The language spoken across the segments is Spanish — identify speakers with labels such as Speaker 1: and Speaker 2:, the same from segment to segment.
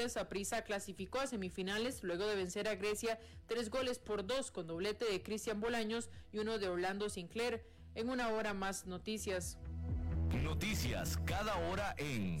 Speaker 1: deportes, Aprisa clasificó a semifinales luego de vencer a Grecia tres goles por dos con doblete de Cristian Bolaños y uno de Orlando Sinclair. En una hora más noticias.
Speaker 2: Noticias cada hora en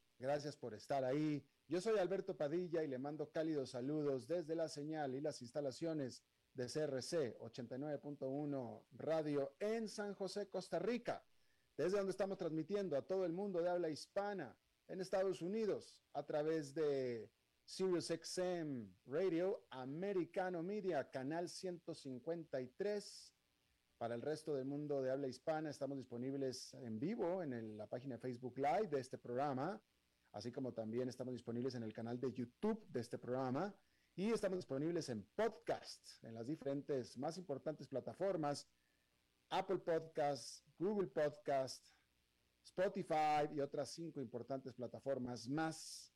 Speaker 3: Gracias por estar ahí. Yo soy Alberto Padilla y le mando cálidos saludos desde la señal y las instalaciones de CRC 89.1 Radio en San José, Costa Rica, desde donde estamos transmitiendo a todo el mundo de habla hispana en Estados Unidos a través de SiriusXM Radio, Americano Media, canal 153. Para el resto del mundo de habla hispana, estamos disponibles en vivo en la página Facebook Live de este programa así como también estamos disponibles en el canal de YouTube de este programa y estamos disponibles en podcast, en las diferentes más importantes plataformas, Apple Podcasts, Google Podcast, Spotify y otras cinco importantes plataformas más.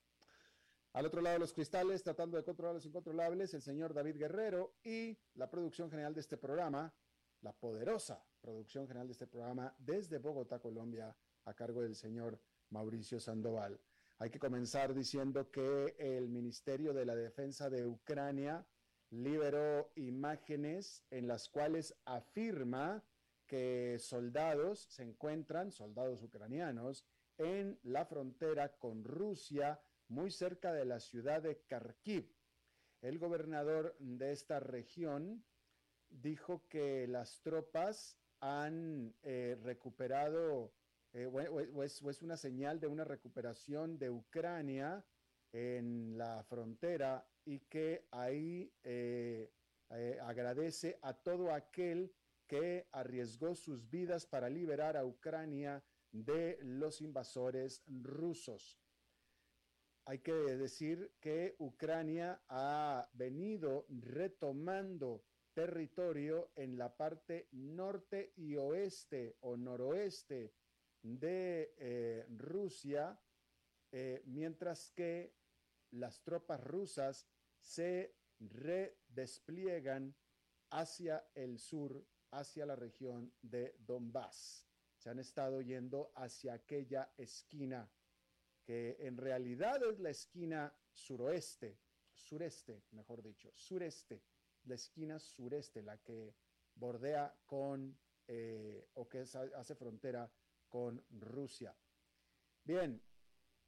Speaker 3: Al otro lado de los cristales, tratando de controlar los incontrolables, el señor David Guerrero y la producción general de este programa, la poderosa producción general de este programa desde Bogotá, Colombia, a cargo del señor Mauricio Sandoval. Hay que comenzar diciendo que el Ministerio de la Defensa de Ucrania liberó imágenes en las cuales afirma que soldados se encuentran, soldados ucranianos, en la frontera con Rusia, muy cerca de la ciudad de Kharkiv. El gobernador de esta región dijo que las tropas han eh, recuperado eh, es, una señal de una recuperación de Ucrania en la frontera y que ahí eh, eh, agradece a todo aquel que arriesgó sus vidas para liberar a Ucrania de los invasores rusos. Hay que decir que Ucrania ha venido retomando territorio en la parte norte y oeste o noroeste de eh, Rusia, eh, mientras que las tropas rusas se redespliegan hacia el sur, hacia la región de Donbass. Se han estado yendo hacia aquella esquina que en realidad es la esquina suroeste, sureste, mejor dicho, sureste, la esquina sureste, la que bordea con eh, o que hace frontera con Rusia. Bien,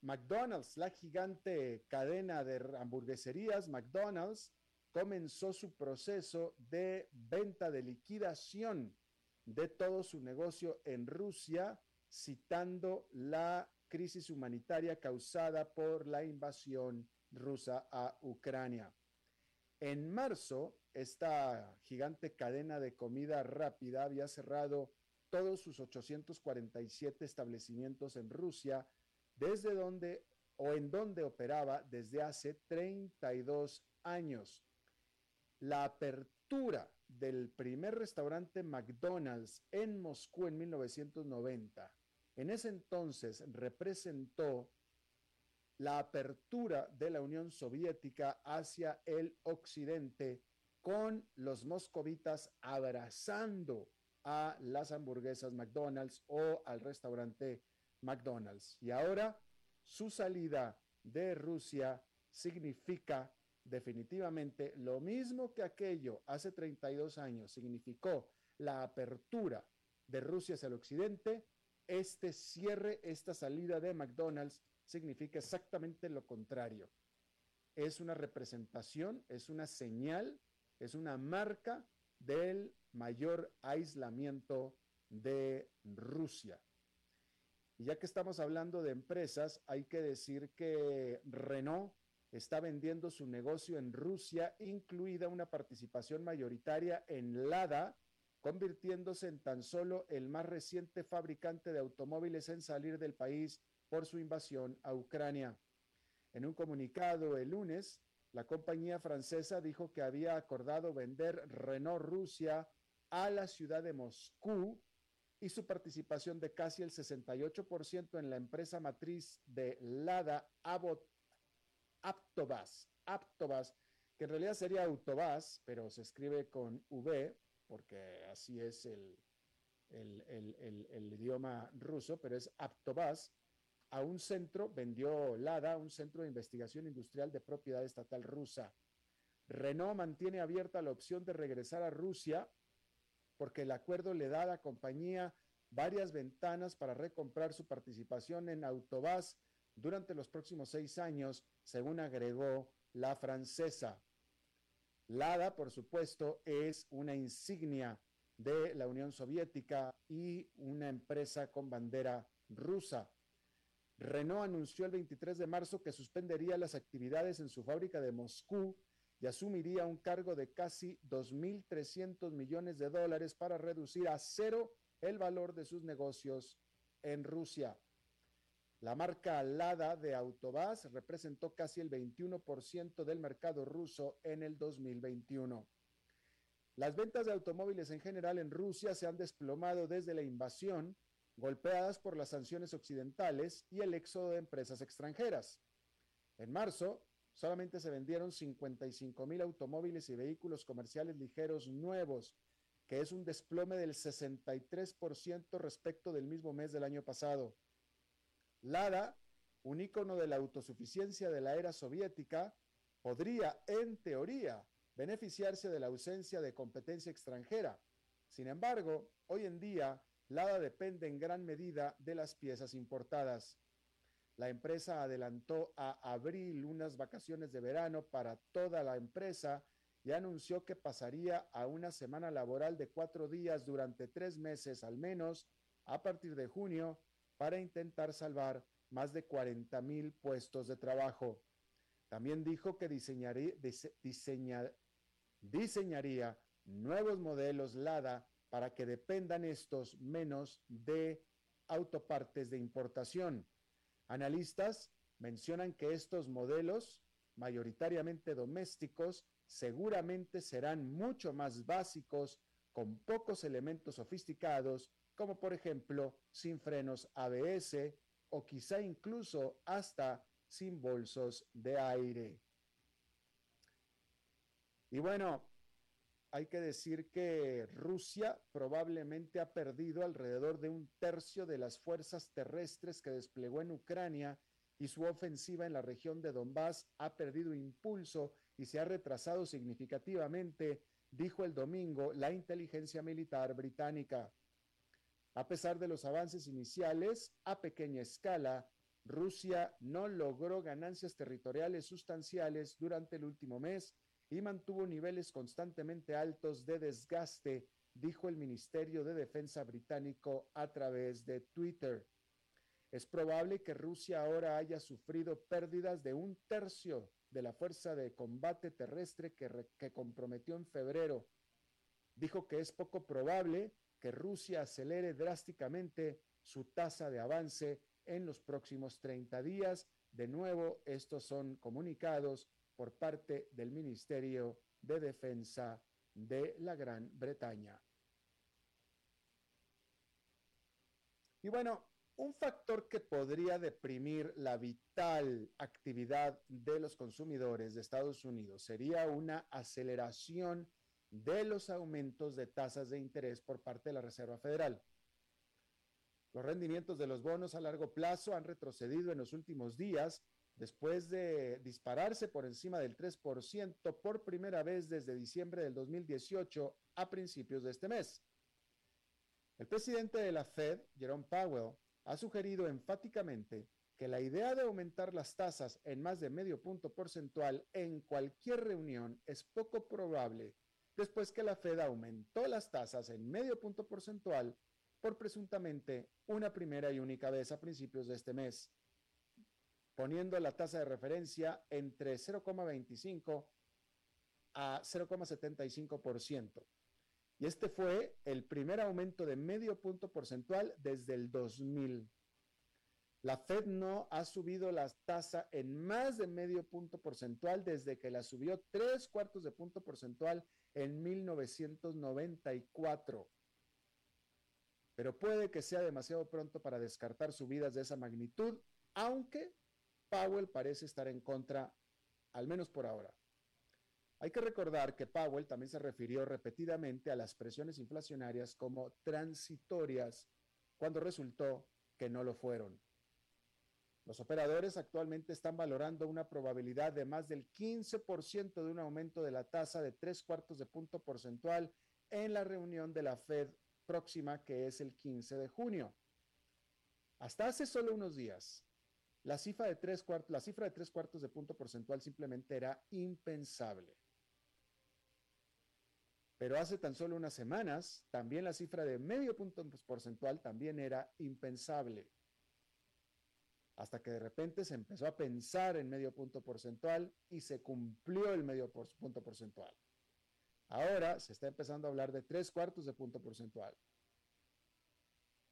Speaker 3: McDonald's, la gigante cadena de hamburgueserías, McDonald's, comenzó su proceso de venta de liquidación de todo su negocio en Rusia, citando la crisis humanitaria causada por la invasión rusa a Ucrania. En marzo, esta gigante cadena de comida rápida había cerrado todos sus 847 establecimientos en Rusia, desde donde o en donde operaba desde hace 32 años. La apertura del primer restaurante McDonald's en Moscú en 1990, en ese entonces representó la apertura de la Unión Soviética hacia el occidente con los moscovitas abrazando a las hamburguesas McDonald's o al restaurante McDonald's. Y ahora su salida de Rusia significa definitivamente lo mismo que aquello hace 32 años significó la apertura de Rusia hacia el occidente, este cierre, esta salida de McDonald's significa exactamente lo contrario. Es una representación, es una señal, es una marca del mayor aislamiento de Rusia. Y ya que estamos hablando de empresas, hay que decir que Renault está vendiendo su negocio en Rusia, incluida una participación mayoritaria en Lada, convirtiéndose en tan solo el más reciente fabricante de automóviles en salir del país por su invasión a Ucrania. En un comunicado el lunes, la compañía francesa dijo que había acordado vender Renault Rusia a la ciudad de Moscú y su participación de casi el 68% en la empresa matriz de Lada Aptobas, Aptobas, que en realidad sería Autobas, pero se escribe con V, porque así es el, el, idioma ruso, pero es Aptobas, a un centro, vendió Lada, un centro de investigación industrial de propiedad estatal rusa. Renault mantiene abierta la opción de regresar a Rusia porque el acuerdo le da a la compañía varias ventanas para recomprar su participación en Autobas durante los próximos seis años, según agregó la francesa. Lada, por supuesto, es una insignia de la Unión Soviética y una empresa con bandera rusa. Renault anunció el 23 de marzo que suspendería las actividades en su fábrica de Moscú y asumiría un cargo de casi 2.300 millones de dólares para reducir a cero el valor de sus negocios en Rusia. La marca Lada de Autobás representó casi el 21% del mercado ruso en el 2021. Las ventas de automóviles en general en Rusia se han desplomado desde la invasión, golpeadas por las sanciones occidentales y el éxodo de empresas extranjeras. En marzo, solamente se vendieron 55 mil automóviles y vehículos comerciales ligeros nuevos, que es un desplome del 63% respecto del mismo mes del año pasado. Lada, un ícono de la autosuficiencia de la era soviética, podría, en teoría, beneficiarse de la ausencia de competencia extranjera. Sin embargo, hoy en día, Lada depende en gran medida de las piezas importadas. La empresa adelantó a abril unas vacaciones de verano para toda la empresa y anunció que pasaría a una semana laboral de cuatro días durante tres meses al menos a partir de junio para intentar salvar más de 40 mil puestos de trabajo. También dijo que diseñaría, diseñaría nuevos modelos LADA para que dependan estos menos de autopartes de importación. Analistas mencionan que estos modelos, mayoritariamente domésticos, seguramente serán mucho más básicos, con pocos elementos sofisticados, como por ejemplo sin frenos ABS o quizá incluso hasta sin bolsos de aire. Y bueno, hay que decir que Rusia probablemente ha perdido alrededor de un tercio de las fuerzas terrestres que desplegó en Ucrania y su ofensiva en la región de Donbass ha perdido impulso y se ha retrasado significativamente, dijo el domingo la inteligencia militar británica. A pesar de los avances iniciales a pequeña escala, Rusia no logró ganancias territoriales sustanciales durante el último mes y mantuvo niveles constantemente altos de desgaste, dijo el Ministerio de Defensa británico a través de Twitter. Es probable que Rusia ahora haya sufrido pérdidas de un tercio de la fuerza de combate terrestre que, que comprometió en febrero. Dijo que es poco probable que Rusia acelere drásticamente su tasa de avance en los próximos 30 días. De nuevo, estos son comunicados por parte del Ministerio de Defensa de la Gran Bretaña. Y bueno, un factor que podría deprimir la vital actividad de los consumidores de Estados Unidos sería una aceleración de los aumentos de tasas de interés por parte de la Reserva Federal. Los rendimientos de los bonos a largo plazo han retrocedido en los últimos días después de dispararse por encima del 3% por primera vez desde diciembre del 2018 a principios de este mes. El presidente de la Fed, Jerome Powell, ha sugerido enfáticamente que la idea de aumentar las tasas en más de medio punto porcentual en cualquier reunión es poco probable después que la Fed aumentó las tasas en medio punto porcentual por presuntamente una primera y única vez a principios de este mes, poniendo la tasa de referencia entre 0,25 a 0,75%. Y este fue el primer aumento de medio punto porcentual desde el 2000. La Fed no ha subido la tasa en más de medio punto porcentual desde que la subió tres cuartos de punto porcentual en 1994. Pero puede que sea demasiado pronto para descartar subidas de esa magnitud, aunque Powell parece estar en contra, al menos por ahora. Hay que recordar que Powell también se refirió repetidamente a las presiones inflacionarias como transitorias cuando resultó que no lo fueron. Los operadores actualmente están valorando una probabilidad de más del 15% de un aumento de la tasa de tres cuartos de punto porcentual en la reunión de la Fed próxima, que es el 15 de junio. Hasta hace solo unos días, la cifra de tres, cuartos, la cifra de tres cuartos de punto porcentual simplemente era impensable. Pero hace tan solo unas semanas, también la cifra de medio punto porcentual también era impensable hasta que de repente se empezó a pensar en medio punto porcentual y se cumplió el medio punto porcentual. Ahora se está empezando a hablar de tres cuartos de punto porcentual.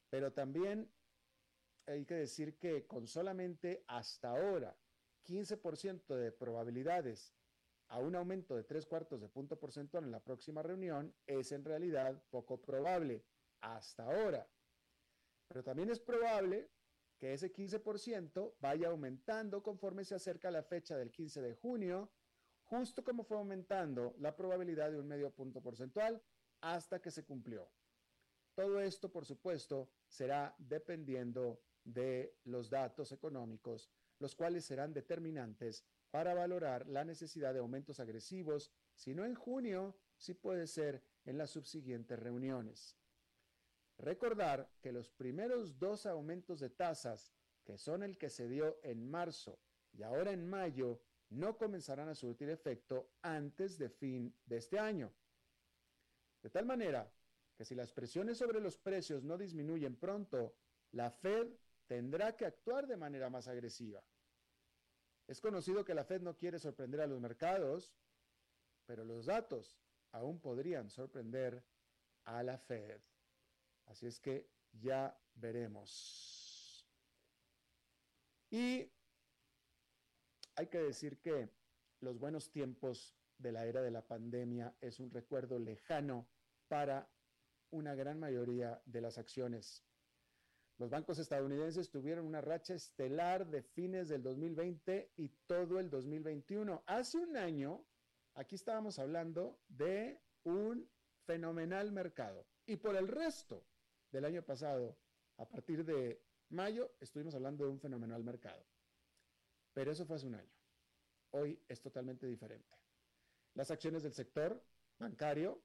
Speaker 3: Pero también hay que decir que con solamente hasta ahora 15% de probabilidades a un aumento de tres cuartos de punto porcentual en la próxima reunión es en realidad poco probable hasta ahora. Pero también es probable que ese 15% vaya aumentando conforme se acerca la fecha del 15 de junio, justo como fue aumentando la probabilidad de un medio punto porcentual hasta que se cumplió. Todo esto, por supuesto, será dependiendo de los datos económicos, los cuales serán determinantes para valorar la necesidad de aumentos agresivos, si no en junio, si puede ser en las subsiguientes reuniones. Recordar que los primeros dos aumentos de tasas, que son el que se dio en marzo y ahora en mayo, no comenzarán a surtir efecto antes de fin de este año. De tal manera que si las presiones sobre los precios no disminuyen pronto, la Fed tendrá que actuar de manera más agresiva. Es conocido que la Fed no quiere sorprender a los mercados, pero los datos aún podrían sorprender a la Fed. Así es que ya veremos. Y hay que decir que los buenos tiempos de la era de la pandemia es un recuerdo lejano para una gran mayoría de las acciones. Los bancos estadounidenses tuvieron una racha estelar de fines del 2020 y todo el 2021. Hace un año, aquí estábamos hablando de un fenomenal mercado. Y por el resto del año pasado, a partir de mayo, estuvimos hablando de un fenomenal mercado. Pero eso fue hace un año. Hoy es totalmente diferente. Las acciones del sector bancario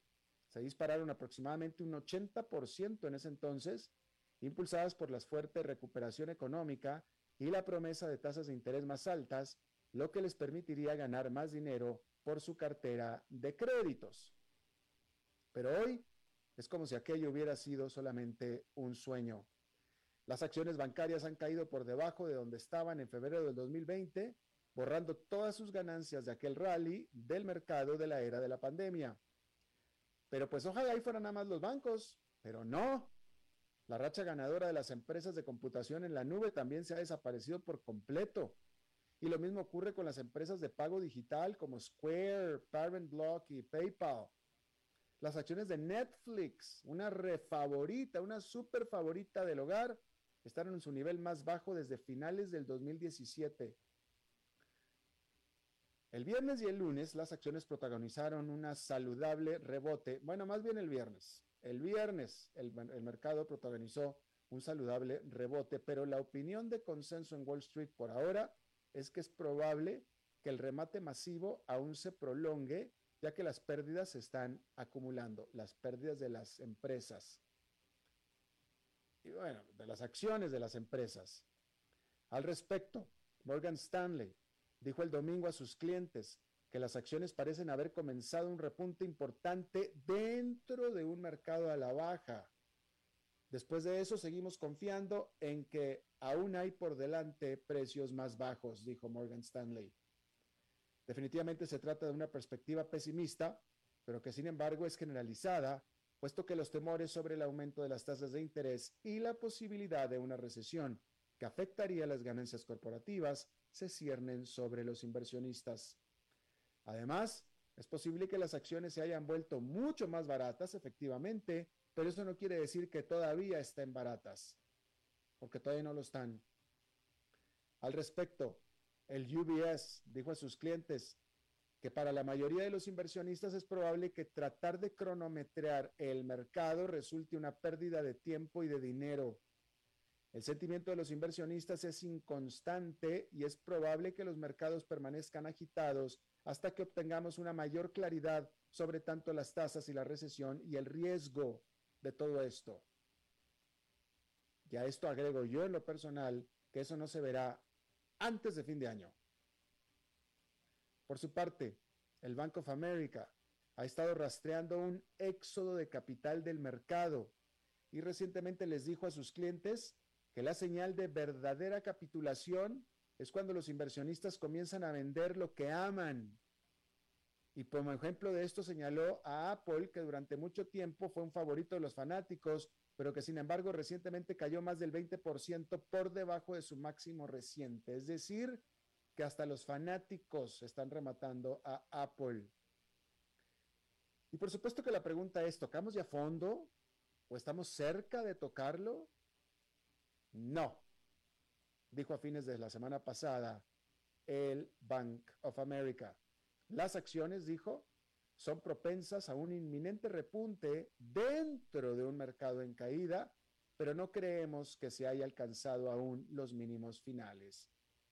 Speaker 3: se dispararon aproximadamente un 80% en ese entonces, impulsadas por la fuerte recuperación económica y la promesa de tasas de interés más altas, lo que les permitiría ganar más dinero por su cartera de créditos. Pero hoy es como si aquello hubiera sido solamente un sueño. Las acciones bancarias han caído por debajo de donde estaban en febrero del 2020, borrando todas sus ganancias de aquel rally del mercado de la era de la pandemia. Pero pues ojalá ahí fueran nada más los bancos, pero no. La racha ganadora de las empresas de computación en la nube también se ha desaparecido por completo. Y lo mismo ocurre con las empresas de pago digital como Square, Parent Block y PayPal. Las acciones de Netflix, una refavorita, una super favorita del hogar, están en su nivel más bajo desde finales del 2017. El viernes y el lunes las acciones protagonizaron una saludable rebote. Bueno, más bien el viernes. El viernes el, mercado protagonizó un saludable rebote, pero la opinión de consenso en Wall Street por ahora es que es probable que el remate masivo aún se prolongue, ya que las pérdidas se están acumulando, las pérdidas de las empresas. Y bueno, de las acciones de las empresas. Al respecto, Morgan Stanley dijo el domingo a sus clientes que las acciones parecen haber comenzado un repunte importante dentro de un mercado a la baja. Después de eso, seguimos confiando en que aún hay por delante precios más bajos, dijo Morgan Stanley. Definitivamente se trata de una perspectiva pesimista, pero que sin embargo es generalizada, puesto que los temores sobre el aumento de las tasas de interés y la posibilidad de una recesión que afectaría las ganancias corporativas se ciernen sobre los inversionistas. Además, es posible que las acciones se hayan vuelto mucho más baratas, efectivamente, pero eso no quiere decir que todavía estén baratas, porque todavía no lo están. Al respecto, el UBS dijo a sus clientes que para la mayoría de los inversionistas es probable que tratar de cronometrar el mercado resulte una pérdida de tiempo y de dinero el sentimiento de los inversionistas es inconstante y es probable que los mercados permanezcan agitados hasta que obtengamos una mayor claridad sobre tanto las tasas y la recesión y el riesgo de todo esto. Y a esto agrego yo en lo personal que eso no se verá antes de fin de año. Por su parte, el Bank of America ha estado rastreando un éxodo de capital del mercado y recientemente les dijo a sus clientes que la señal de verdadera capitulación es cuando los inversionistas comienzan a vender lo que aman. Y como ejemplo de esto señaló a Apple, que durante mucho tiempo fue un favorito de los fanáticos, pero que sin embargo recientemente cayó más del 20% por debajo de su máximo reciente. Es decir, que hasta los fanáticos están rematando a Apple. Y por supuesto que la pregunta es, ¿tocamos ya fondo? ¿O estamos cerca de tocarlo? No, dijo a fines de la semana pasada el Bank of America. Las acciones, dijo, son propensas a un inminente repunte dentro de un mercado en caída, pero no creemos que se haya alcanzado aún los mínimos finales,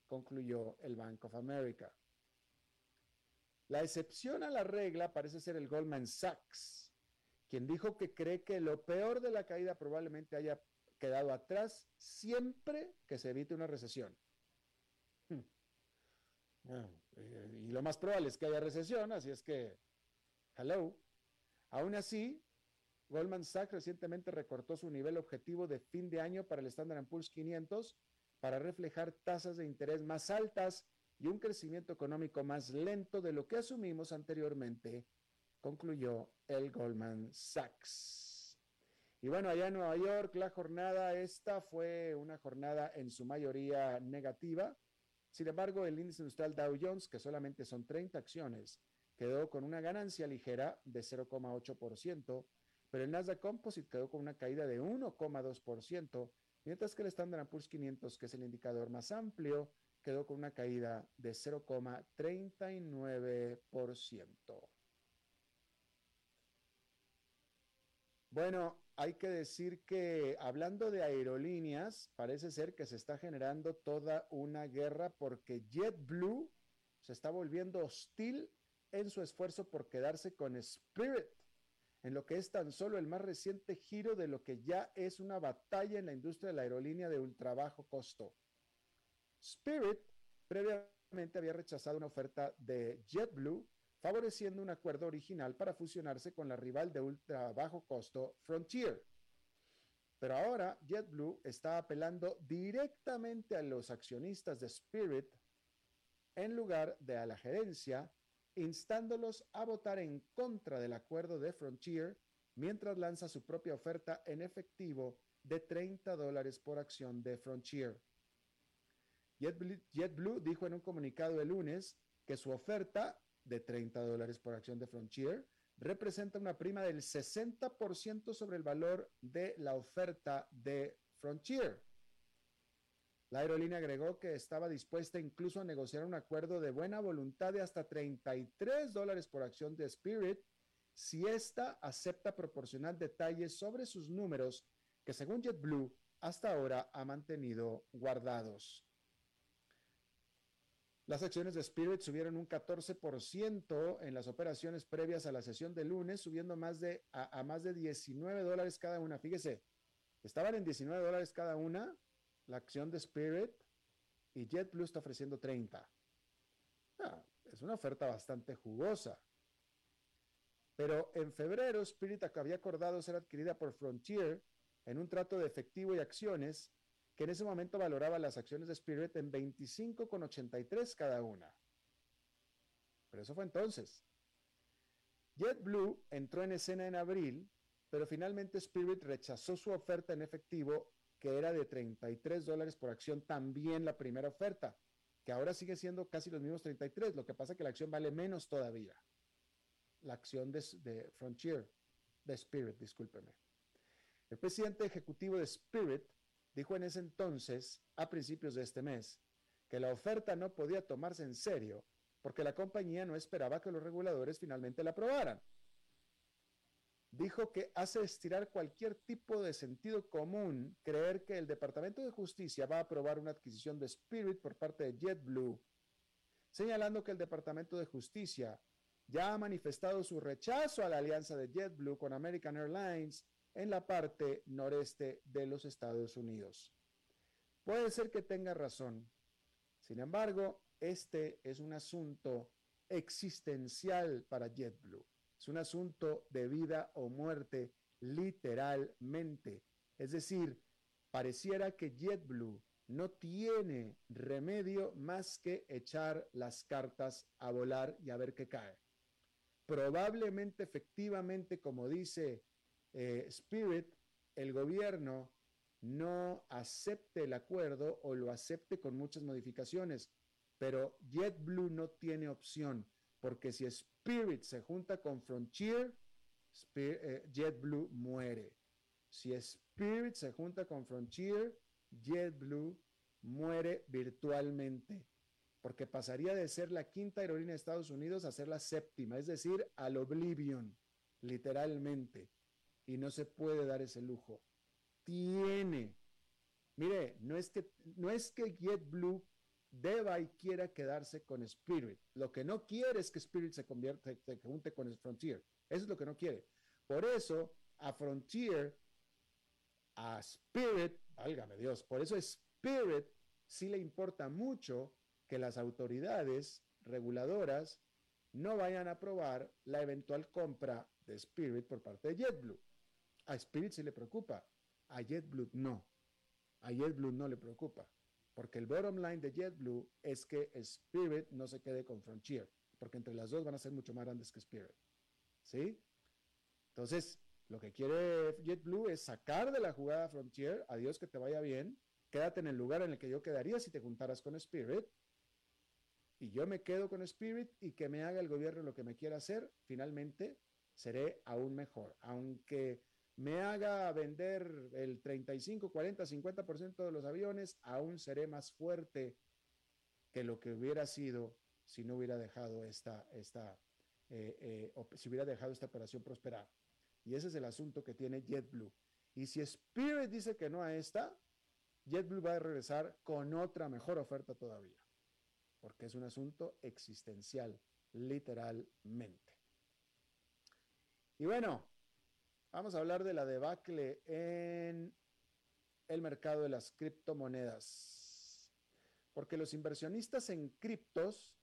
Speaker 3: concluyó el Bank of America. La excepción a la regla parece ser el Goldman Sachs, quien dijo que cree que lo peor de la caída probablemente haya quedado atrás siempre que se evite una recesión. Hmm. Eh, y lo más probable es que haya recesión, así es que, hello. Aún así, Goldman Sachs recientemente recortó su nivel objetivo de fin de año para el Standard Poor's 500 para reflejar tasas de interés más altas y un crecimiento económico más lento de lo que asumimos anteriormente, concluyó el Goldman Sachs. Y bueno, allá en Nueva York, la jornada esta fue una jornada en su mayoría negativa. Sin embargo, el índice industrial Dow Jones, que solamente son 30 acciones, quedó con una ganancia ligera de 0,8%, pero el Nasdaq Composite quedó con una caída de 1,2%, mientras que el Standard Poor's 500, que es el indicador más amplio, quedó con una caída de 0,39%. Bueno, hay que decir que hablando de aerolíneas, parece ser que se está generando toda una guerra porque JetBlue se está volviendo hostil en su esfuerzo por quedarse con Spirit, en lo que es tan solo el más reciente giro de lo que ya es una batalla en la industria de la aerolínea de ultra bajo costo. Spirit previamente había rechazado una oferta de JetBlue favoreciendo un acuerdo original para fusionarse con la rival de ultra bajo costo Frontier. Pero ahora JetBlue está apelando directamente a los accionistas de Spirit en lugar de a la gerencia, instándolos a votar en contra del acuerdo de Frontier mientras lanza su propia oferta en efectivo de 30 dólares por acción de Frontier. JetBlue, dijo en un comunicado el lunes que su oferta de 30 dólares por acción de Frontier representa una prima del 60% sobre el valor de la oferta de Frontier. La aerolínea agregó que estaba dispuesta incluso a negociar un acuerdo de buena voluntad de hasta 33 dólares por acción de Spirit si ésta acepta proporcionar detalles sobre sus números que según JetBlue hasta ahora ha mantenido guardados. Las acciones de Spirit subieron un 14% en las operaciones previas a la sesión de lunes, subiendo más de, a, más de 19 dólares cada una. Fíjese, estaban en 19 dólares cada una la acción de Spirit y JetBlue está ofreciendo 30. Ah, es una oferta bastante jugosa. Pero en febrero, Spirit había acordado ser adquirida por Frontier en un trato de efectivo y acciones que en ese momento valoraba las acciones de Spirit en 25,83 cada una. Pero eso fue entonces. JetBlue entró en escena en abril, pero finalmente Spirit rechazó su oferta en efectivo, que era de 33 dólares por acción, también la primera oferta, que ahora sigue siendo casi los mismos 33, lo que pasa que la acción vale menos todavía la acción de, Frontier, de Spirit, discúlpeme. El presidente ejecutivo de Spirit dijo en ese entonces, a principios de este mes, que la oferta no podía tomarse en serio porque la compañía no esperaba que los reguladores finalmente la aprobaran. Dijo que hace estirar cualquier tipo de sentido común creer que el Departamento de Justicia va a aprobar una adquisición de Spirit por parte de JetBlue, señalando que el Departamento de Justicia ya ha manifestado su rechazo a la alianza de JetBlue con American Airlines en la parte noreste de los Estados Unidos. Puede ser que tenga razón. Sin embargo, este es un asunto existencial para JetBlue. Es un asunto de vida o muerte, literalmente. Es decir, pareciera que JetBlue no tiene remedio más que echar las cartas a volar y a ver qué cae probablemente efectivamente, como dice eh, Spirit, el gobierno no acepte el acuerdo o lo acepte con muchas modificaciones, pero JetBlue no tiene opción, porque si Spirit se junta con Frontier, eh, JetBlue muere. Si Spirit se junta con Frontier, JetBlue muere virtualmente porque pasaría de ser la quinta aerolínea de Estados Unidos a ser la séptima, es decir, al oblivion, literalmente. Y no se puede dar ese lujo. Tiene. Mire, no es que, no es que JetBlue deba y quiera quedarse con Spirit. Lo que no quiere es que Spirit se convierta, se junte con Frontier. Eso es lo que no quiere. Por eso, a Frontier, a Spirit, válgame Dios, por eso Spirit sí le importa mucho que las autoridades reguladoras no vayan a aprobar la eventual compra de Spirit por parte de JetBlue. A Spirit sí le preocupa, a JetBlue no. A JetBlue no le preocupa, porque el bottom line de JetBlue es que Spirit no se quede con Frontier, porque entre las dos van a ser mucho más grandes que Spirit. ¿Sí? Entonces, lo que quiere JetBlue es sacar de la jugada Frontier, adiós que te vaya bien, quédate en el lugar en el que yo quedaría si te juntaras con Spirit, y yo me quedo con Spirit y que me haga el gobierno lo que me quiera hacer, finalmente seré aún mejor. Aunque me haga vender el 35, 40, 50% de los aviones, aún seré más fuerte que lo que hubiera sido si no hubiera dejado esta, esta eh, eh, si hubiera dejado esta operación prosperar. Y ese es el asunto que tiene JetBlue. Y si Spirit dice que no a esta, JetBlue va a regresar con otra mejor oferta todavía porque es un asunto existencial, literalmente. Y bueno, vamos a hablar de la debacle en el mercado de las criptomonedas, porque los inversionistas en criptos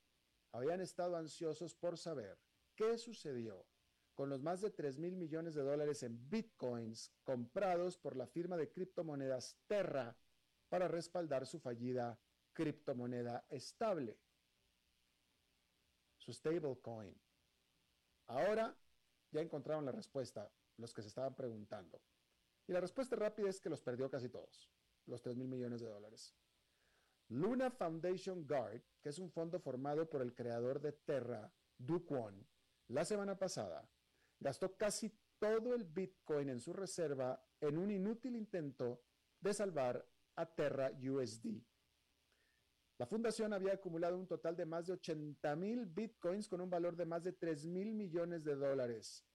Speaker 3: habían estado ansiosos por saber qué sucedió con los más de 3 mil millones de dólares en bitcoins comprados por la firma de criptomonedas Terra para respaldar su fallida criptomoneda estable, su stablecoin. Ahora ya encontraron la respuesta, los que se estaban preguntando. Y la respuesta rápida es que los perdió casi todos, los 3 mil millones de dólares. Luna Foundation Guard, que es un fondo formado por el creador de Terra, Du la semana pasada gastó casi todo el Bitcoin en su reserva en un inútil intento de salvar a Terra USD La fundación había acumulado un total de más de 80 mil bitcoins con un valor de más de 3 mil millones de dólares.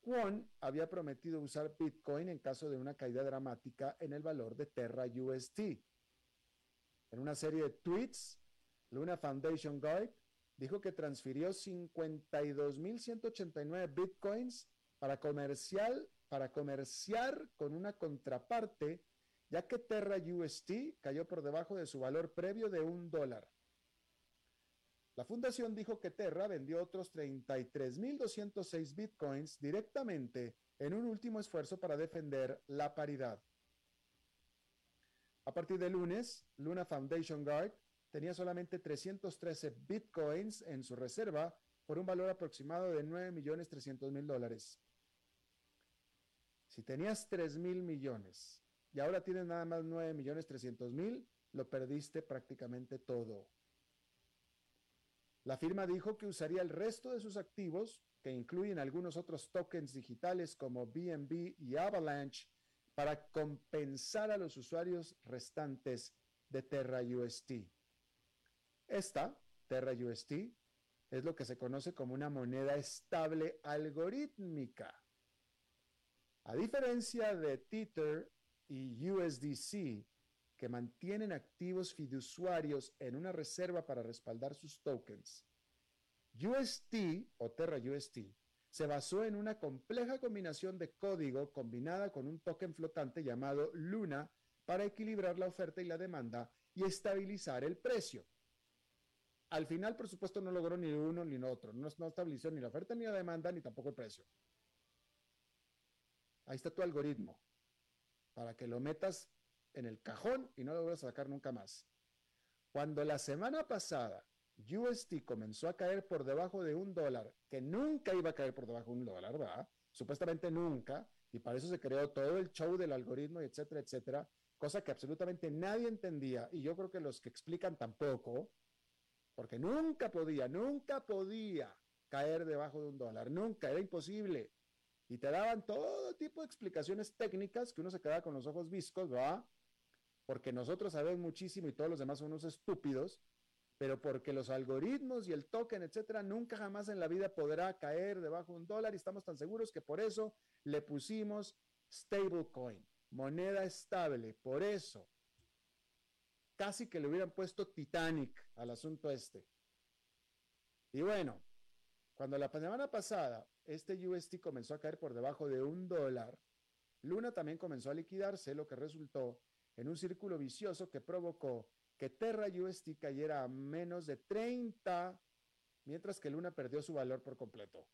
Speaker 3: Kwon había prometido usar bitcoin en caso de una caída dramática en el valor de Terra UST. En una serie de tweets, Luna Foundation Guide dijo que transfirió 52.189 bitcoins para, comercial, para comerciar con una contraparte, ya que Terra UST cayó por debajo de su valor previo de un dólar. La fundación dijo que Terra vendió otros 33.206 bitcoins directamente en un último esfuerzo para defender la paridad. A partir de lunes, Luna Foundation Guard tenía solamente 313 bitcoins en su reserva por un valor aproximado de 9.300.000 dólares. Si tenías 3.000 millones y ahora tienes nada más 9.300.000, lo perdiste prácticamente todo. La firma dijo que usaría el resto de sus activos, que incluyen algunos otros tokens digitales como BNB y Avalanche, para compensar a los usuarios restantes de Terra UST. Esta, Terra UST, es lo que se conoce como una moneda estable algorítmica. A diferencia de Tether y USDC, que mantienen activos fiduciarios en una reserva para respaldar sus tokens, UST o Terra UST se basó en una compleja combinación de código combinada con un token flotante llamado Luna para equilibrar la oferta y la demanda y estabilizar el precio. Al final, por supuesto, no logró ni uno ni otro. No, no estabilizó ni la oferta ni la demanda ni tampoco el precio. Ahí está tu algoritmo para que lo metas en el cajón y no lo vuelvas a sacar nunca más. Cuando la semana pasada UST comenzó a caer por debajo de un dólar, que nunca iba a caer por debajo de un dólar, ¿verdad? Supuestamente nunca, y para eso se creó todo el show del algoritmo, etcétera, etcétera, cosa que absolutamente nadie entendía, y yo creo que los que explican tampoco, porque nunca podía, nunca podía caer debajo de un dólar, nunca, era imposible. Y te daban todo tipo de explicaciones técnicas que uno se quedaba con los ojos viscos, ¿verdad? Porque nosotros sabemos muchísimo y todos los demás son unos estúpidos, pero porque los algoritmos y el token, etcétera, nunca jamás en la vida podrá caer debajo de un dólar y estamos tan seguros que por eso le pusimos stablecoin, moneda estable, por eso. Casi que le hubieran puesto Titanic al asunto este. Y bueno, cuando la semana pasada este UST comenzó a caer por debajo de un dólar, Luna también comenzó a liquidarse, lo que resultó en un círculo vicioso que provocó que Terra UST cayera a menos de 30, mientras que Luna perdió su valor por completo.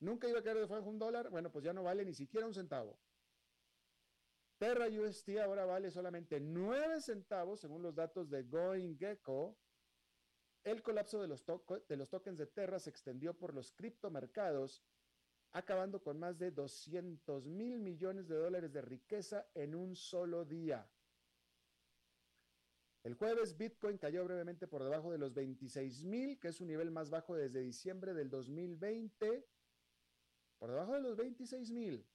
Speaker 3: Nunca iba a caer de un dólar, bueno, pues ya no vale ni siquiera un centavo. Terra UST ahora vale solamente 9 centavos según los datos de Going Gecko. El colapso de los, de los tokens de Terra se extendió por los criptomercados, acabando con más de 200 mil millones de dólares de riqueza en un solo día. El jueves Bitcoin cayó brevemente por debajo de los 26 mil, que es su nivel más bajo desde diciembre del 2020, por debajo de los 26 mil.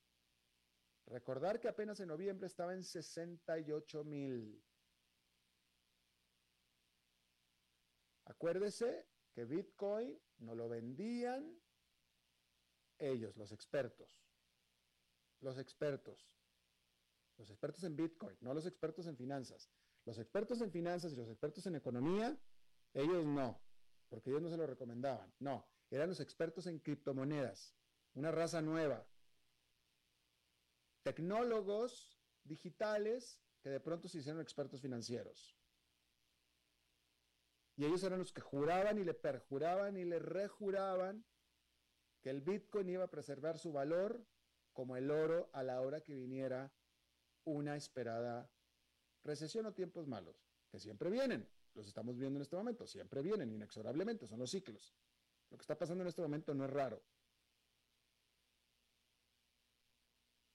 Speaker 3: Recordar que apenas en noviembre estaba en 68 mil. Acuérdese que Bitcoin no lo vendían ellos, los expertos. Los expertos. Los expertos en Bitcoin, no los expertos en finanzas. Los expertos en finanzas y los expertos en economía, ellos no, porque ellos no se lo recomendaban. No, eran los expertos en criptomonedas, una raza nueva. Tecnólogos digitales que de pronto se hicieron expertos financieros. Y ellos eran los que juraban y le perjuraban y le rejuraban que el Bitcoin iba a preservar su valor como el oro a la hora que viniera una esperada recesión o tiempos malos, que siempre vienen, los estamos viendo en este momento, siempre vienen inexorablemente, son los ciclos. Lo que está pasando en este momento no es raro.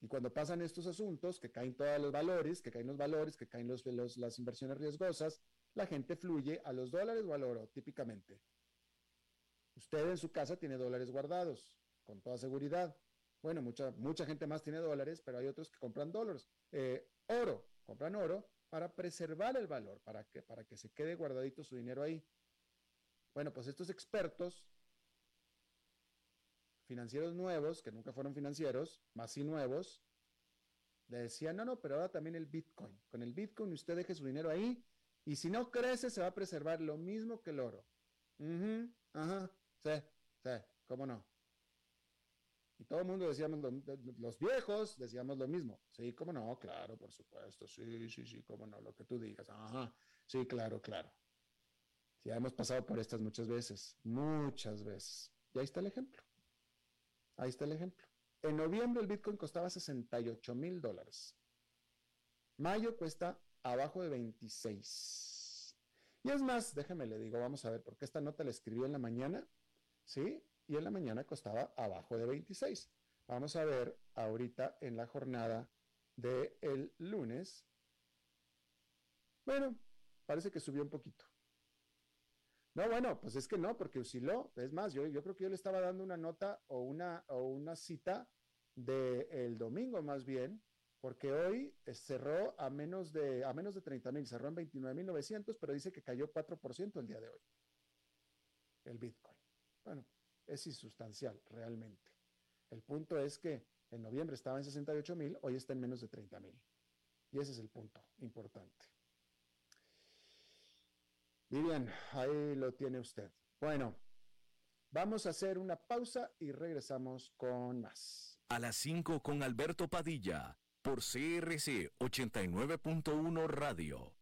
Speaker 3: Y cuando pasan estos asuntos, que caen todos los valores, que caen los valores, que caen los, las inversiones riesgosas, la gente fluye a los dólares o al oro, típicamente. Usted en su casa tiene dólares guardados, con toda seguridad. Bueno, mucha, mucha gente más tiene dólares, pero hay otros que compran dólares. Eh, oro, compran oro para preservar el valor, para que, para que se quede guardadito su dinero ahí. Bueno, pues estos expertos financieros nuevos, que nunca fueron financieros, más sí nuevos, le decían, no, no, pero ahora también el Bitcoin. Con el Bitcoin usted deje su dinero ahí y si no crece se va a preservar lo mismo que el oro. ajá, sí, sí, cómo no. Y todo el mundo decíamos, los viejos decíamos lo mismo. Sí, cómo no, claro, por supuesto. Sí, sí, sí, cómo no, lo que tú digas. Ajá, sí, claro, claro. Ya hemos pasado por estas muchas veces, muchas veces. Y ahí está el ejemplo. Ahí está el ejemplo. En noviembre el Bitcoin costaba 68 mil dólares. Mayo cuesta abajo de 26. Y es más, déjeme le digo, vamos a ver, porque esta nota la escribió en la mañana, ¿sí? y en la mañana costaba abajo de 26. Vamos a ver ahorita en la jornada del el lunes. Bueno, parece que subió un poquito. No, bueno, pues es que no, porque osciló. Es más, yo, yo creo que yo le estaba dando una nota o una, o una cita del domingo más bien, porque hoy cerró a menos de, a menos de 30 mil, cerró en 29.900, pero dice que cayó 4% el día de hoy. El Bitcoin. Bueno, es insustancial realmente. El punto es que en noviembre estaba en 68 mil, hoy está en menos de 30 mil. Y ese es el punto importante. Bien, ahí lo tiene usted. Bueno, vamos a hacer una pausa y regresamos con más.
Speaker 2: A las 5 con Alberto Padilla, por CRC 89.1 Radio.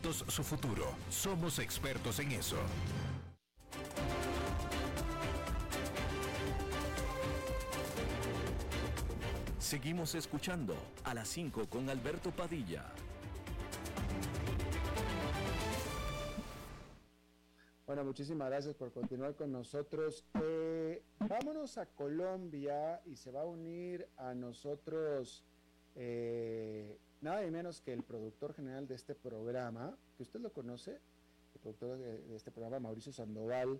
Speaker 2: su futuro. Somos expertos en eso. Seguimos escuchando a las 5 con Alberto Padilla.
Speaker 3: Bueno, muchísimas gracias por continuar con nosotros. Eh, vámonos a Colombia y se va a unir a nosotros eh, nada y menos que el productor general de este programa, que usted lo conoce, el productor de, este programa, Mauricio Sandoval,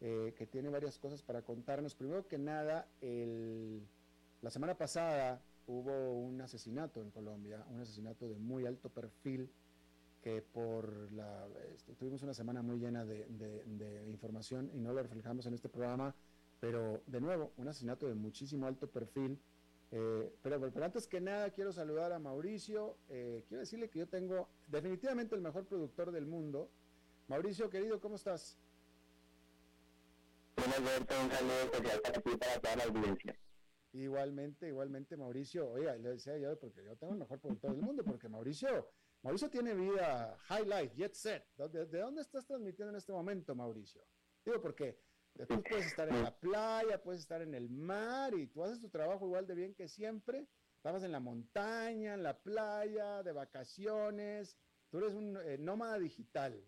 Speaker 3: eh, que tiene varias cosas para contarnos. Primero que nada, la semana pasada hubo un asesinato en Colombia, un asesinato de muy alto perfil, que por la... Este, tuvimos una semana muy llena de, de información y no lo reflejamos en este programa, pero de nuevo, un asesinato de muchísimo alto perfil eh, pero, antes que nada quiero saludar a Mauricio. Eh, quiero decirle que yo tengo definitivamente el mejor productor del mundo. Mauricio, querido, ¿cómo estás?
Speaker 4: un saludo especial para ti para toda la audiencia.
Speaker 3: Igualmente, igualmente, Mauricio. Oiga, le decía yo porque yo tengo el mejor productor del mundo, porque Mauricio, Mauricio tiene vida highlight, jet set. ¿De, ¿De dónde estás transmitiendo en este momento, Mauricio? Digo, porque Tú puedes estar en la playa, puedes estar en el mar y tú haces tu trabajo igual de bien que siempre. Estabas en la montaña, en la playa, de vacaciones. Tú eres un eh, nómada digital.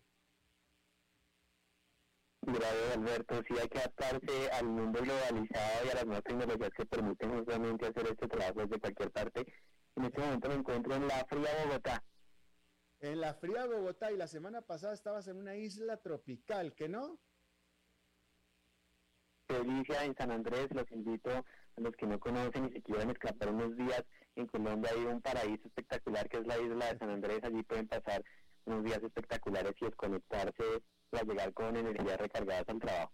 Speaker 4: Gracias, Alberto. Sí hay que adaptarse al mundo globalizado y a las nuevas tecnologías que permiten justamente hacer este trabajo desde cualquier parte. En este momento me encuentro en la fría Bogotá.
Speaker 3: En la fría Bogotá y la semana pasada estabas en una isla tropical, ¿que no?
Speaker 4: En San Andrés, los invito a los que no conocen y si quieren escapar unos días, en Colombia hay un paraíso espectacular que es la isla de San Andrés, allí pueden pasar unos días espectaculares y desconectarse para llegar con energías recargadas al trabajo.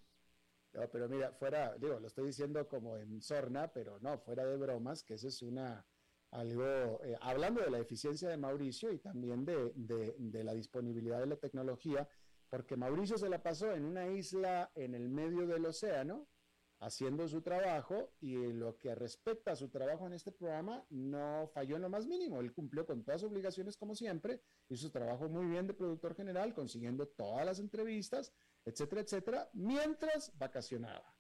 Speaker 3: No, pero mira, fuera, digo, lo estoy diciendo como en sorna, pero no, fuera de bromas, que eso es una, algo, eh, hablando de la eficiencia de Mauricio y también de, de, de, la disponibilidad de la tecnología, porque Mauricio se la pasó en una isla en el medio del océano haciendo su trabajo y lo que respecta a su trabajo en este programa no falló en lo más mínimo. Él cumplió con todas sus obligaciones como siempre, hizo su trabajo muy bien de productor general, consiguiendo todas las entrevistas, etcétera, etcétera, mientras vacacionaba.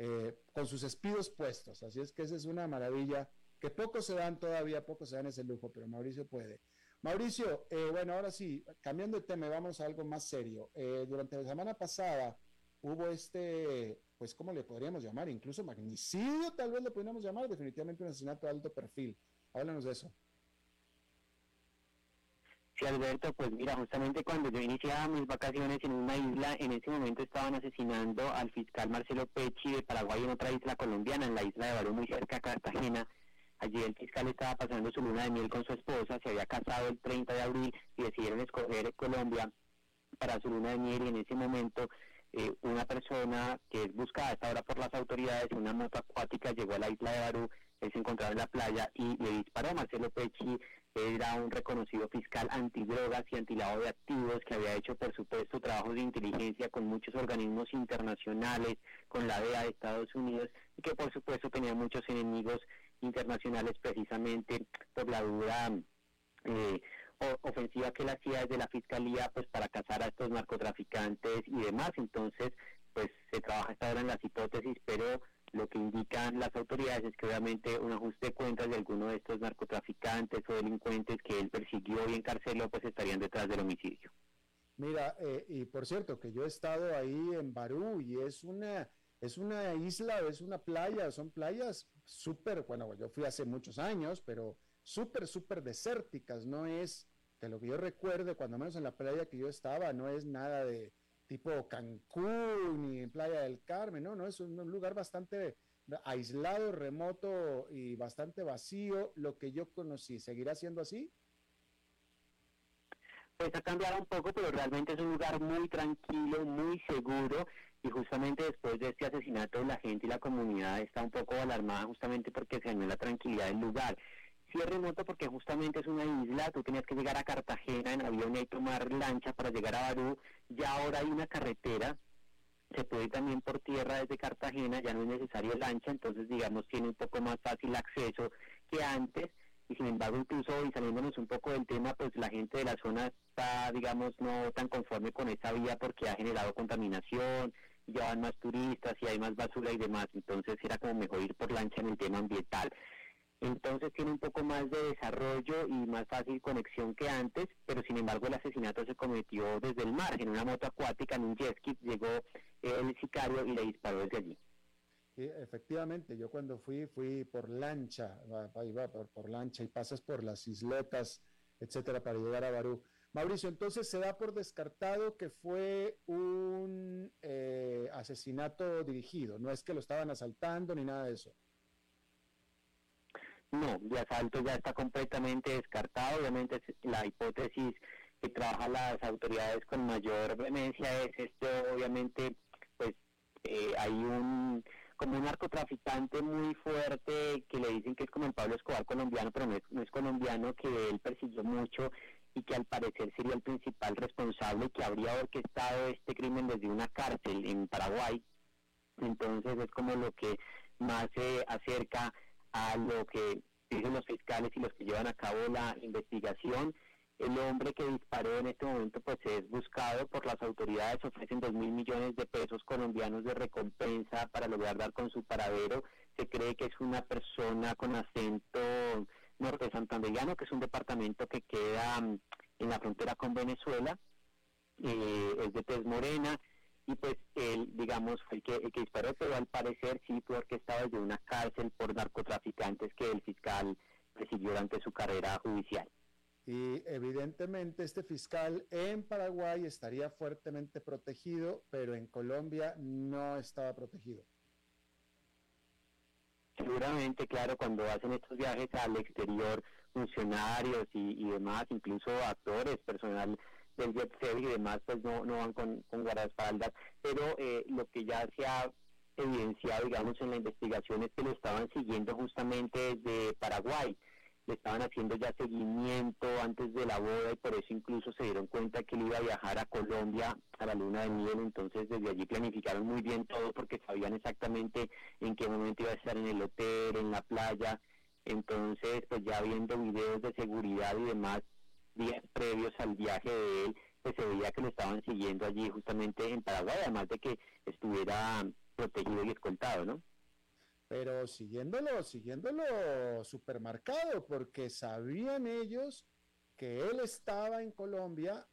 Speaker 3: eh, con sus espidos puestos. Así es que esa es una maravilla que pocos se dan todavía, pocos se dan ese lujo, pero Mauricio puede. Mauricio, eh, bueno, ahora sí, cambiando de tema, vamos a algo más serio. Eh, durante la semana pasada hubo este, pues, ¿cómo le podríamos llamar? Incluso magnicidio, tal vez le podríamos llamar, definitivamente un asesinato de alto perfil. Háblanos de eso.
Speaker 4: Sí, Alberto, pues mira, justamente cuando yo iniciaba mis vacaciones en una isla, en ese momento estaban asesinando al fiscal Marcelo Pecci de Paraguay en otra isla colombiana, en la isla de Barú, muy cerca de Cartagena. Allí el fiscal estaba pasando su luna de miel con su esposa, se había casado el 30 de abril y decidieron escoger Colombia para su luna de miel y en ese momento eh, una persona que es buscada hasta ahora por las autoridades, una moto acuática, llegó a la isla de Barú, él se encontraba en la playa y le disparó. Marcelo Pecci era un reconocido fiscal antidrogas y antilado de activos que había hecho, por supuesto, trabajos de inteligencia con muchos organismos internacionales, con la DEA de Estados Unidos y que, por supuesto, tenía muchos enemigos internacionales precisamente por la duda eh, ofensiva que él hacía desde la fiscalía pues para cazar a estos narcotraficantes y demás. Entonces, pues se trabaja hasta ahora en las hipótesis, pero lo que indican las autoridades es que obviamente un ajuste de cuentas de alguno de estos narcotraficantes o delincuentes que él persiguió y encarceló, pues estarían detrás del homicidio.
Speaker 3: Mira, eh, y por cierto, que yo he estado ahí en Barú y es una, es una isla, es una playa, son playas súper, bueno, yo fui hace muchos años, pero súper, súper desérticas, no es, que lo que yo recuerde, cuando menos en la playa que yo estaba, no es nada de, tipo Cancún y en Playa del Carmen, no, no, es un, lugar bastante aislado, remoto y bastante vacío, lo que yo conocí. ¿Seguirá siendo así?
Speaker 4: Pues ha cambiado un poco, pero realmente es un lugar muy tranquilo, muy seguro y justamente después de este asesinato la gente y la comunidad está un poco alarmada justamente porque se dañó la tranquilidad del lugar sí es remoto porque justamente es una isla, tú tenías que llegar a Cartagena en avión y tomar lancha para llegar a Barú, ya ahora hay una carretera, se puede ir también por tierra desde Cartagena, ya no es necesario lancha, entonces digamos tiene un poco más fácil acceso que antes, y sin embargo incluso y saliéndonos un poco del tema, pues la gente de la zona está digamos no tan conforme con esa vía porque ha generado contaminación, ya van más turistas y hay más basura y demás, entonces era como mejor ir por lancha en el tema ambiental entonces tiene un poco más de desarrollo y más fácil conexión que antes, pero sin embargo el asesinato se cometió desde el mar, en una moto acuática, en un jet ski, llegó eh, el sicario y le disparó desde allí.
Speaker 3: Efectivamente, yo cuando fui, fui por lancha, iba por, por lancha y pasas por las isletas, etcétera, para llegar a Barú. Mauricio, entonces se da por descartado que fue un eh, asesinato dirigido, no es que lo estaban asaltando ni nada de eso.
Speaker 4: No, de asalto ya está completamente descartado. Obviamente la hipótesis que trabajan las autoridades con mayor vehemencia es esto, obviamente, pues eh, hay un como un narcotraficante muy fuerte que le dicen que es como el Pablo Escobar colombiano, pero no es, no es colombiano, que él persiguió mucho y que al parecer sería el principal responsable que habría orquestado este crimen desde una cárcel en Paraguay. Entonces es como lo que más se acerca a lo que dicen los fiscales y los que llevan a cabo la investigación. El hombre que disparó en este momento pues es buscado por las autoridades, ofrecen dos mil millones de pesos colombianos de recompensa para lograr dar con su paradero. Se cree que es una persona con acento norte santanderiano, que es un departamento que queda mm, en la frontera con Venezuela, eh, es de tez morena, y pues él, digamos, fue el que, el que disparó, pero al parecer sí fue orquestado desde una cárcel por narcotraficantes que el fiscal persiguió durante su carrera judicial.
Speaker 3: Y evidentemente este fiscal en Paraguay estaría fuertemente protegido, pero en Colombia no estaba protegido.
Speaker 4: Seguramente, claro, cuando hacen estos viajes al exterior, funcionarios y, y demás, incluso actores, personal del jet y demás, pues no, no van con, con guardaespaldas, pero eh, lo que ya se ha evidenciado, digamos, en la investigación es que lo estaban siguiendo justamente desde Paraguay, le estaban haciendo ya seguimiento antes de la boda y por eso incluso se dieron cuenta que él iba a viajar a Colombia a la luna de miel, entonces desde allí planificaron muy bien todo porque sabían exactamente en qué momento iba a estar en el hotel, en la playa, entonces pues ya viendo videos de seguridad y demás, días previos al viaje de él, pues se veía que lo estaban siguiendo allí justamente en Paraguay, además de que estuviera protegido y escoltado, ¿no?
Speaker 3: Pero siguiéndolo, siguiéndolo supermercado, porque sabían ellos que él estaba en Colombia,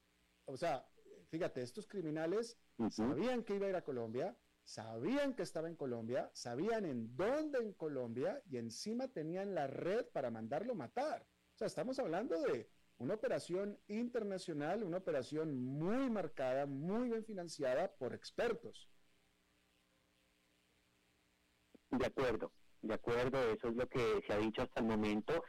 Speaker 3: o sea, fíjate, estos criminales sabían que iba a ir a Colombia, sabían que estaba en Colombia, sabían en dónde en Colombia y encima tenían la red para mandarlo matar. O sea, estamos hablando de una operación internacional, una operación muy marcada, muy bien financiada por expertos.
Speaker 4: De acuerdo, de acuerdo, eso es lo que se ha dicho hasta el momento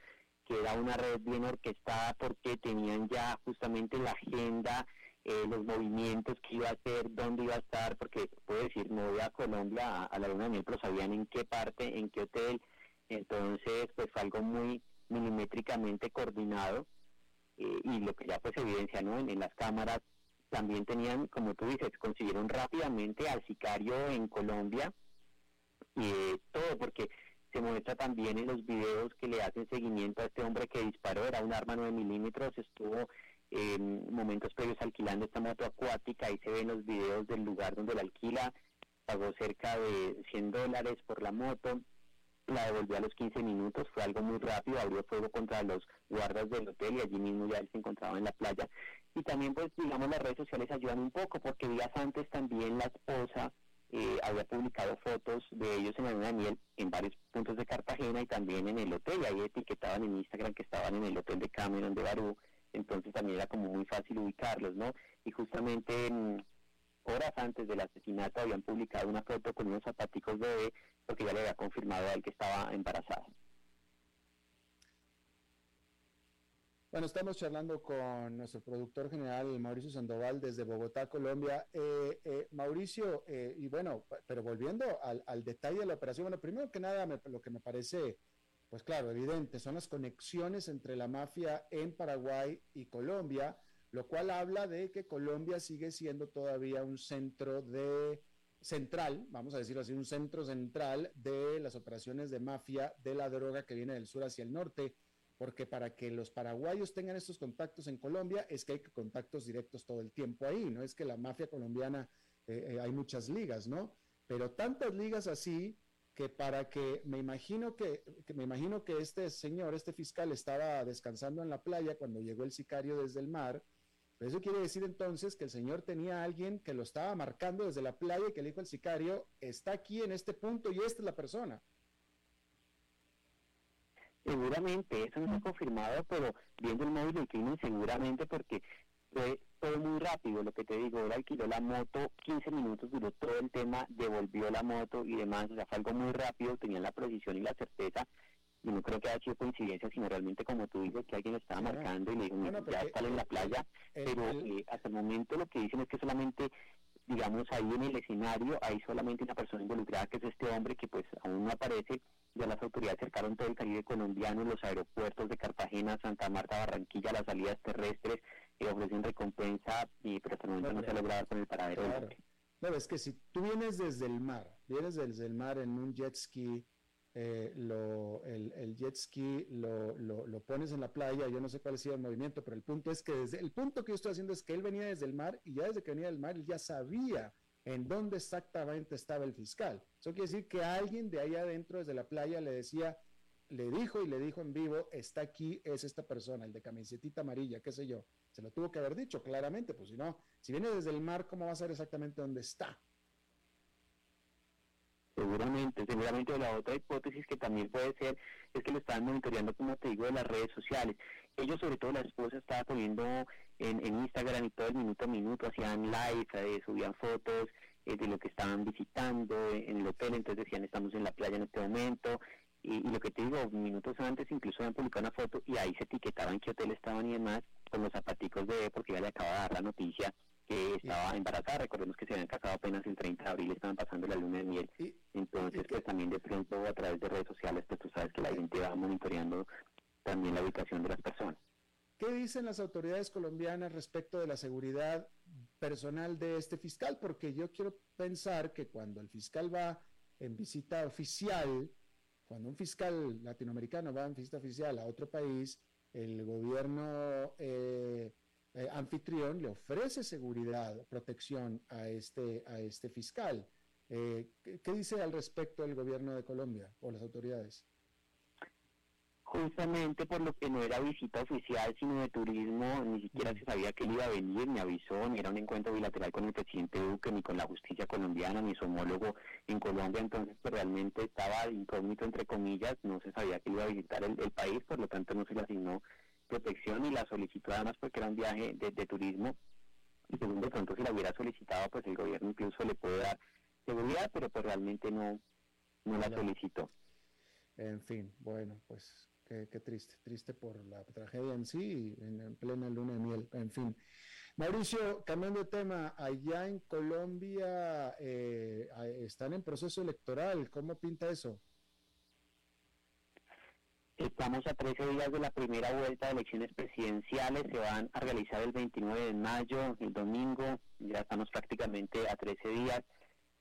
Speaker 4: que era una red bien orquestada porque tenían ya justamente la agenda, eh, los movimientos que iba a hacer, dónde iba a estar, porque puedo decir, no voy a Colombia a, la luna de miel, pero sabían en qué parte, en qué hotel, entonces pues fue algo muy milimétricamente coordinado eh, y lo que ya pues evidencia ¿no? en, las cámaras también tenían, como tú dices, consiguieron rápidamente al sicario en Colombia, y eh, todo porque se muestra también en los videos que le hacen seguimiento a este hombre que disparó, era un arma 9 milímetros, estuvo en momentos previos alquilando esta moto acuática, ahí se ven los videos del lugar donde la alquila, pagó cerca de 100 dólares por la moto, la devolvió a los 15 minutos, fue algo muy rápido, abrió fuego contra los guardas del hotel y allí mismo ya él se encontraba en la playa. Y también pues digamos las redes sociales ayudan un poco porque días antes también la esposa eh, había publicado fotos de ellos en la luna de miel en varios puntos de Cartagena y también en el hotel. Ahí etiquetaban en Instagram que estaban en el hotel de Cameron de Barú. Entonces también era como muy fácil ubicarlos, ¿no? Y justamente horas antes del asesinato habían publicado una foto con unos zapaticos bebé porque ya le había confirmado a él que estaba embarazada.
Speaker 3: Bueno, estamos charlando con nuestro productor general Mauricio Sandoval desde Bogotá, Colombia. Eh, eh, Mauricio, eh, y bueno, pero volviendo al, detalle de la operación, bueno, primero que nada, lo que me parece, pues claro, evidente, son las conexiones entre la mafia en Paraguay y Colombia, lo cual habla de que Colombia sigue siendo todavía un centro de central, vamos a decirlo así, un centro central de las operaciones de mafia de la droga que viene del sur hacia el norte porque para que los paraguayos tengan estos contactos en Colombia es que hay contactos directos todo el tiempo ahí, no es que la mafia colombiana eh, eh, hay muchas ligas, ¿no? Pero tantas ligas así que para que me imagino que, me imagino que este señor, este fiscal estaba descansando en la playa cuando llegó el sicario desde el mar. Eso quiere decir entonces que el señor tenía a alguien que lo estaba marcando desde la playa y que le dijo al sicario, está aquí en este punto y esta es la persona.
Speaker 4: Seguramente, eso no ha confirmado, pero viendo el móvil del crimen, seguramente porque fue muy rápido, lo que te digo, él alquiló la moto, 15 minutos duró todo el tema, devolvió la moto y demás, o sea, fue algo muy rápido, tenían la precisión y la certeza, y no creo que haya sido coincidencia, sino realmente como tú dices, que alguien lo estaba marcando y le dijo, ya está en la playa, pero eh, hasta el momento lo que dicen es que solamente digamos, ahí en el escenario hay solamente una persona involucrada, que es este hombre que pues aún no aparece. Ya las autoridades cercaron todo el Caribe colombiano, los aeropuertos de Cartagena, Santa Marta, Barranquilla, las salidas terrestres, que ofrecen recompensa, y, pero hasta el momento no, se ha logrado con el paradero.
Speaker 3: No, es que si tú vienes desde el mar, vienes desde el mar en un jet ski, eh, lo, el, jet ski lo, lo, pones en la playa, yo no sé cuál ha sido el movimiento, pero el punto es que desde el punto que yo estoy haciendo es que él venía desde el mar y ya desde que venía del mar él ya sabía en dónde exactamente estaba el fiscal. Eso quiere decir que alguien de ahí adentro, desde la playa, le decía, le dijo y le dijo en vivo, está aquí, es esta persona, el de camisetita amarilla, qué sé yo. Se lo tuvo que haber dicho claramente, pues si no, si viene desde el mar, ¿cómo va a ser exactamente dónde está?
Speaker 4: Seguramente, seguramente la otra hipótesis que también puede ser es que lo estaban monitoreando, como te digo, de las redes sociales. Ellos, sobre todo la esposa, estaba poniendo en, Instagram y todo el minuto a minuto, hacían live, eh, subían fotos eh, de lo que estaban visitando en el hotel, entonces decían estamos en la playa en este momento, y, lo que te digo, minutos antes incluso habían publicado una foto y ahí se etiquetaban qué hotel estaban y demás, con los zapaticos de porque ya le acaba de dar la noticia que estaba embarazada. Recordemos que se habían casado apenas el 30 de abril, estaban pasando la luna de miel. Entonces, pues también de pronto a través de redes sociales, pues tú sabes que la gente va monitoreando también la ubicación de las personas.
Speaker 3: ¿Qué dicen las autoridades colombianas respecto de la seguridad personal de este fiscal? Porque yo quiero pensar que cuando el fiscal va en visita oficial, cuando un fiscal latinoamericano va en visita oficial a otro país, el gobierno eh, eh, anfitrión le ofrece seguridad, protección a este, a este fiscal. Eh, ¿Qué dice al respecto el gobierno de Colombia o las autoridades?
Speaker 4: justamente por lo que no era visita oficial, sino de turismo, ni siquiera se sabía que él iba a venir, ni avisó, ni era un encuentro bilateral con el presidente Duque, ni con la justicia colombiana, ni su homólogo en Colombia, entonces pues, realmente estaba incógnito, entre comillas, no se sabía que iba a visitar el, país, por lo tanto no se le asignó protección y la solicitó además porque era un viaje de, turismo, y según de pronto si la hubiera solicitado, pues el gobierno incluso le puede dar seguridad, pero pues realmente no, no la solicitó.
Speaker 3: En fin, bueno, pues Qué, triste, triste por la tragedia en sí, en, plena luna de miel, en fin. Mauricio, cambiando de tema, allá en Colombia eh, están en proceso electoral, ¿cómo pinta eso?
Speaker 4: Estamos a 13 días de la primera vuelta de elecciones presidenciales, se van a realizar el 29 de mayo, el domingo, ya estamos prácticamente a 13 días,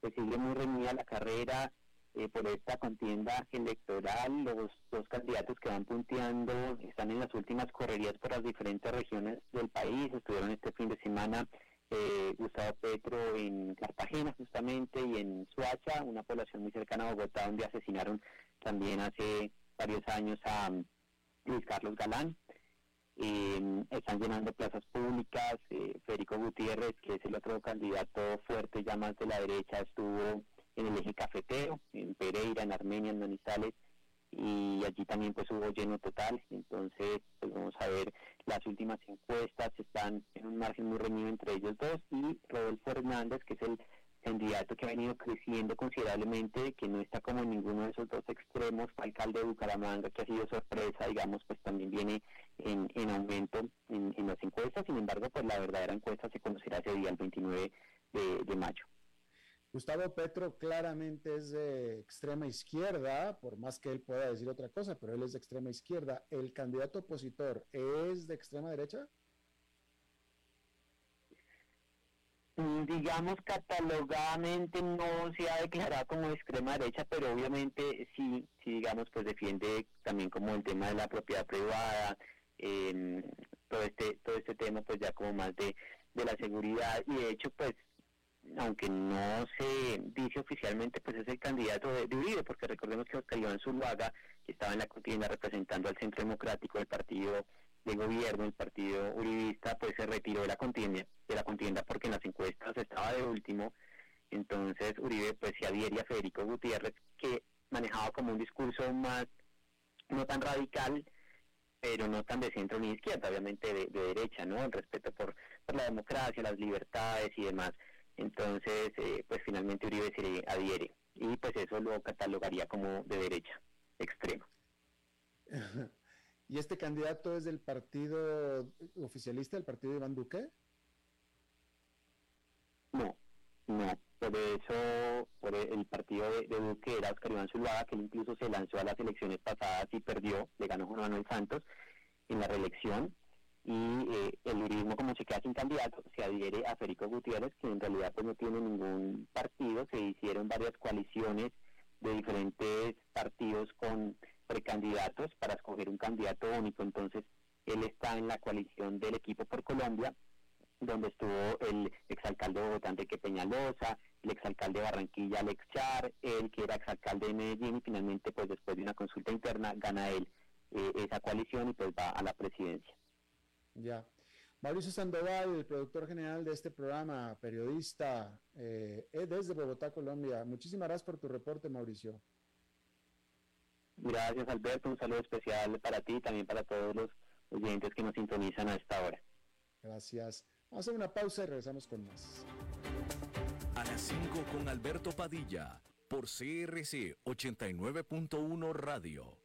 Speaker 4: se sigue muy reunida la carrera, eh, por esta contienda electoral. Los dos candidatos que van punteando están en las últimas correrías por las diferentes regiones del país. Estuvieron este fin de semana eh, Gustavo Petro en Cartagena justamente y en Suacha, una población muy cercana a Bogotá donde asesinaron también hace varios años a um, Luis Carlos Galán. Eh, están llenando plazas públicas. Federico Gutiérrez, que es el otro candidato fuerte ya más de la derecha, estuvo en el eje cafetero, en Pereira, en Armenia, en Manizales, y allí también pues hubo lleno total, entonces pues vamos a ver las últimas encuestas, están en un margen muy reñido entre ellos dos, y Rodolfo Hernández, que es el candidato que ha venido creciendo considerablemente, que no está como en ninguno de esos dos extremos, alcalde de Bucaramanga, que ha sido sorpresa, digamos, pues también viene en, en aumento en, las encuestas, sin embargo, pues la verdadera encuesta se conocerá ese día, el 29 de mayo.
Speaker 3: Gustavo Petro claramente es de extrema izquierda, por más que él pueda decir otra cosa, pero él es de extrema izquierda. ¿El candidato opositor es de extrema derecha?
Speaker 4: Mm, digamos, catalogadamente no se ha declarado como de extrema derecha, pero obviamente sí, sí digamos, pues defiende también como el tema de la propiedad privada, todo este todo este tema pues ya como más de, de la seguridad. Y de hecho pues aunque no se dice oficialmente, pues es el candidato de, Uribe, porque recordemos que Oscar Iván Zuluaga, que estaba en la contienda representando al Centro Democrático del Partido de Gobierno, el Partido Uribista, pues se retiró de la contienda, de la contienda porque en las encuestas estaba de último, entonces Uribe pues se adhiere a Federico Gutiérrez, que manejaba como un discurso más, no tan radical, pero no tan de centro ni de izquierda, obviamente de, derecha, ¿no? El respeto por la democracia, las libertades y demás. Entonces, eh, pues finalmente Uribe se adhiere y pues eso lo catalogaría como de derecha, extrema.
Speaker 3: ¿Y este candidato es del partido oficialista, del partido de Iván Duque?
Speaker 4: No, no. Por eso, por el partido de, Duque era Oscar Iván Zuluaga, que él incluso se lanzó a las elecciones pasadas y perdió, le ganó Juan Manuel Santos en la reelección y eh, el uribismo como se queda sin candidato se adhiere a Federico Gutiérrez que en realidad pues no tiene ningún partido se hicieron varias coaliciones de diferentes partidos con precandidatos para escoger un candidato único entonces él está en la coalición del equipo por Colombia donde estuvo el exalcalde de Bogotá Enrique Peñalosa, el exalcalde de Barranquilla Alex Char, el que era exalcalde de Medellín y finalmente pues después de una consulta interna gana él eh, esa coalición y pues va a la presidencia.
Speaker 3: Ya. Mauricio Sandoval, el productor general de este programa, periodista eh, desde Bogotá, Colombia. Muchísimas gracias por tu reporte, Mauricio.
Speaker 4: Gracias, Alberto. Un saludo especial para ti y también para todos los oyentes que nos sintonizan a esta hora.
Speaker 3: Gracias. Vamos a hacer una pausa y regresamos con más.
Speaker 2: A las 5 con Alberto Padilla, por CRC 89.1 Radio.